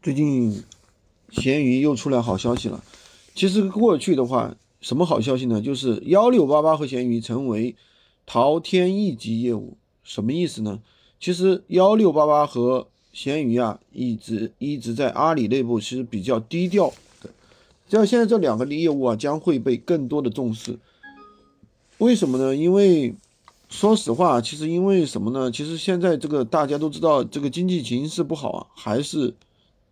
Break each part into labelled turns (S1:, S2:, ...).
S1: 最近闲鱼又出来好消息了。其实过去的话，什么好消息呢？就是幺六八八和闲鱼成为淘天一级业务，什么意思呢？其实幺六八八和闲鱼啊，一直一直在阿里内部其实比较低调的。像现在这两个的业务啊，将会被更多的重视。为什么呢？因为说实话，其实因为什么呢？其实现在这个大家都知道，这个经济形势不好啊，还是。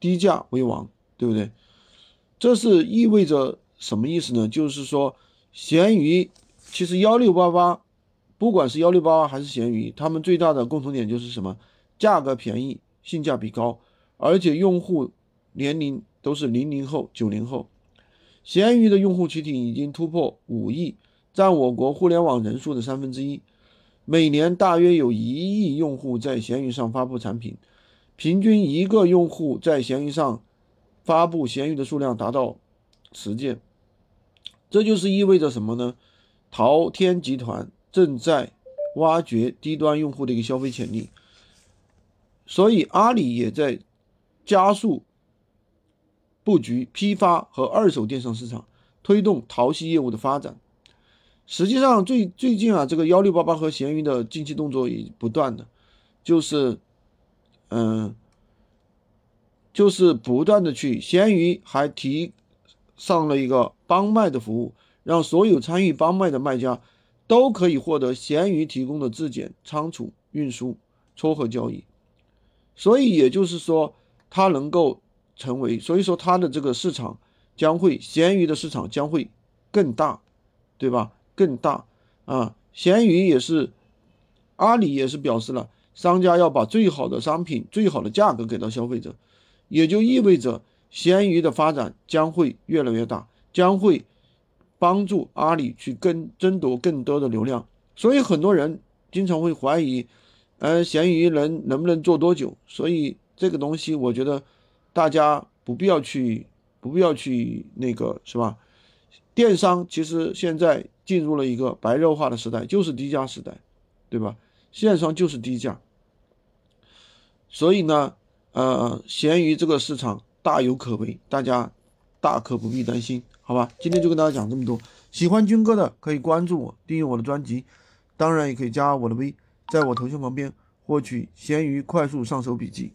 S1: 低价为王，对不对？这是意味着什么意思呢？就是说，闲鱼其实幺六八八，不管是幺六八八还是闲鱼，他们最大的共同点就是什么？价格便宜，性价比高，而且用户年龄都是零零后、九零后。闲鱼的用户群体已经突破五亿，占我国互联网人数的三分之一，每年大约有一亿用户在闲鱼上发布产品。平均一个用户在闲鱼上发布闲鱼的数量达到十件，这就是意味着什么呢？淘天集团正在挖掘低端用户的一个消费潜力，所以阿里也在加速布局批发和二手电商市场，推动淘系业务的发展。实际上，最最近啊，这个幺六八八和闲鱼的近期动作也不断的，就是。嗯，就是不断的去，闲鱼还提上了一个帮卖的服务，让所有参与帮卖的卖家都可以获得闲鱼提供的质检、仓储、运输、撮合交易。所以也就是说，它能够成为，所以说它的这个市场将会，闲鱼的市场将会更大，对吧？更大啊！闲鱼也是，阿里也是表示了。商家要把最好的商品、最好的价格给到消费者，也就意味着闲鱼的发展将会越来越大，将会帮助阿里去更争夺更多的流量。所以很多人经常会怀疑，呃，闲鱼能能不能做多久？所以这个东西，我觉得大家不必要去，不必要去那个，是吧？电商其实现在进入了一个白热化的时代，就是低价时代，对吧？线上就是低价。所以呢，呃，闲鱼这个市场大有可为，大家大可不必担心，好吧？今天就跟大家讲这么多。喜欢军哥的可以关注我，订阅我的专辑，当然也可以加我的微，在我头像旁边获取闲鱼快速上手笔记。